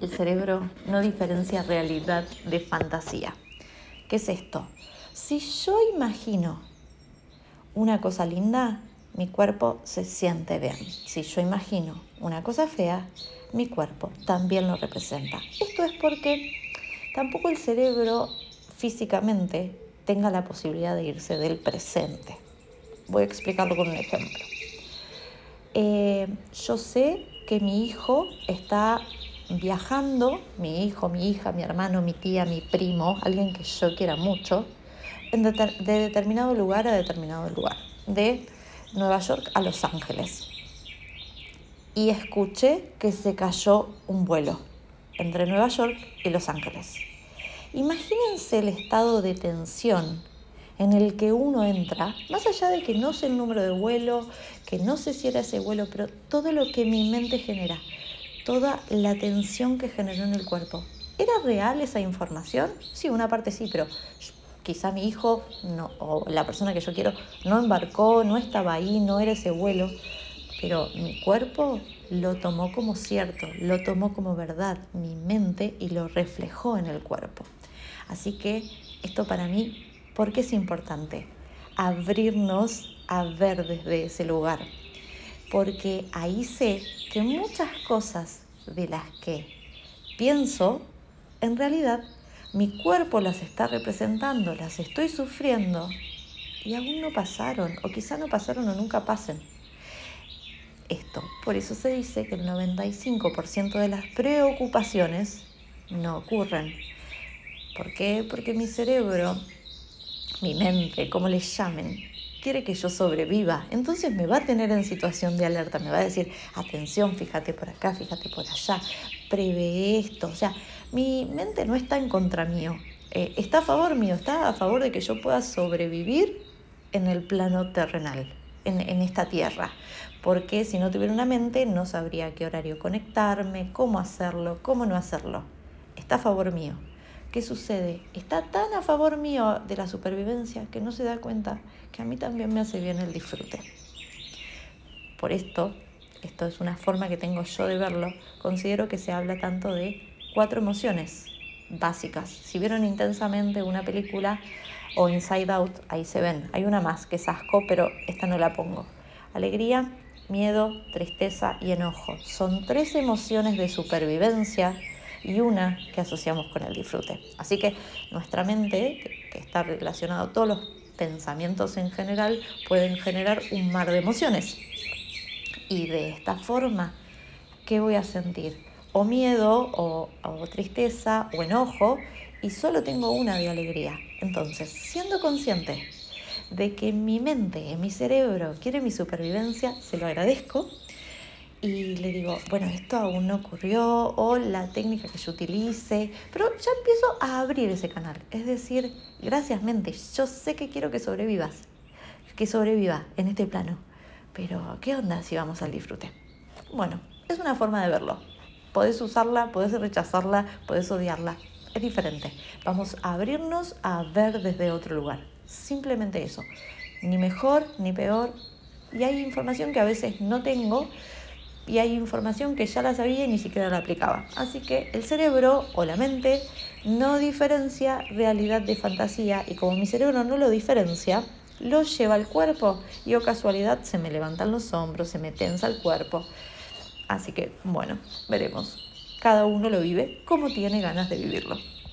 El cerebro no diferencia realidad de fantasía. ¿Qué es esto? Si yo imagino una cosa linda, mi cuerpo se siente bien. Si yo imagino una cosa fea, mi cuerpo también lo representa. Esto es porque tampoco el cerebro físicamente tenga la posibilidad de irse del presente. Voy a explicarlo con un ejemplo. Eh, yo sé que mi hijo está viajando, mi hijo, mi hija, mi hermano, mi tía, mi primo, alguien que yo quiera mucho, de determinado lugar a determinado lugar, de Nueva York a Los Ángeles. Y escuché que se cayó un vuelo entre Nueva York y Los Ángeles. Imagínense el estado de tensión en el que uno entra, más allá de que no sé el número de vuelo, que no sé si era ese vuelo, pero todo lo que mi mente genera, toda la tensión que generó en el cuerpo. ¿Era real esa información? Sí, una parte sí, pero quizá mi hijo no, o la persona que yo quiero no embarcó, no estaba ahí, no era ese vuelo, pero mi cuerpo lo tomó como cierto, lo tomó como verdad, mi mente y lo reflejó en el cuerpo. Así que esto para mí, ¿por qué es importante? Abrirnos a ver desde ese lugar, porque ahí sé que muchas cosas de las que pienso, en realidad mi cuerpo las está representando, las estoy sufriendo y aún no pasaron, o quizá no pasaron o nunca pasen. Esto, por eso se dice que el 95% de las preocupaciones no ocurren. ¿Por qué? Porque mi cerebro, mi mente, como le llamen, quiere que yo sobreviva. Entonces me va a tener en situación de alerta, me va a decir, atención, fíjate por acá, fíjate por allá, prevé esto. O sea, mi mente no está en contra mío, eh, está a favor mío, está a favor de que yo pueda sobrevivir en el plano terrenal, en, en esta tierra. Porque si no tuviera una mente no sabría a qué horario conectarme, cómo hacerlo, cómo no hacerlo. Está a favor mío. ¿Qué sucede? Está tan a favor mío de la supervivencia que no se da cuenta que a mí también me hace bien el disfrute. Por esto, esto es una forma que tengo yo de verlo, considero que se habla tanto de cuatro emociones básicas. Si vieron intensamente una película o Inside Out, ahí se ven. Hay una más que es asco, pero esta no la pongo. Alegría, miedo, tristeza y enojo. Son tres emociones de supervivencia y una que asociamos con el disfrute. Así que nuestra mente, que está relacionado a todos los pensamientos en general, pueden generar un mar de emociones. Y de esta forma, ¿qué voy a sentir? O miedo, o, o tristeza, o enojo, y solo tengo una de alegría. Entonces, siendo consciente de que mi mente, mi cerebro quiere mi supervivencia, se lo agradezco y le digo, bueno, esto aún no ocurrió o la técnica que yo utilice, pero ya empiezo a abrir ese canal. Es decir, gracias mente, yo sé que quiero que sobrevivas, que sobreviva en este plano, pero ¿qué onda si vamos al disfrute? Bueno, es una forma de verlo. Podés usarla, podés rechazarla, podés odiarla, es diferente. Vamos a abrirnos a ver desde otro lugar. Simplemente eso. Ni mejor ni peor. Y hay información que a veces no tengo y hay información que ya la sabía y ni siquiera la aplicaba. Así que el cerebro o la mente no diferencia realidad de fantasía y como mi cerebro no lo diferencia, lo lleva al cuerpo y o casualidad se me levantan los hombros, se me tensa el cuerpo. Así que bueno, veremos. Cada uno lo vive como tiene ganas de vivirlo.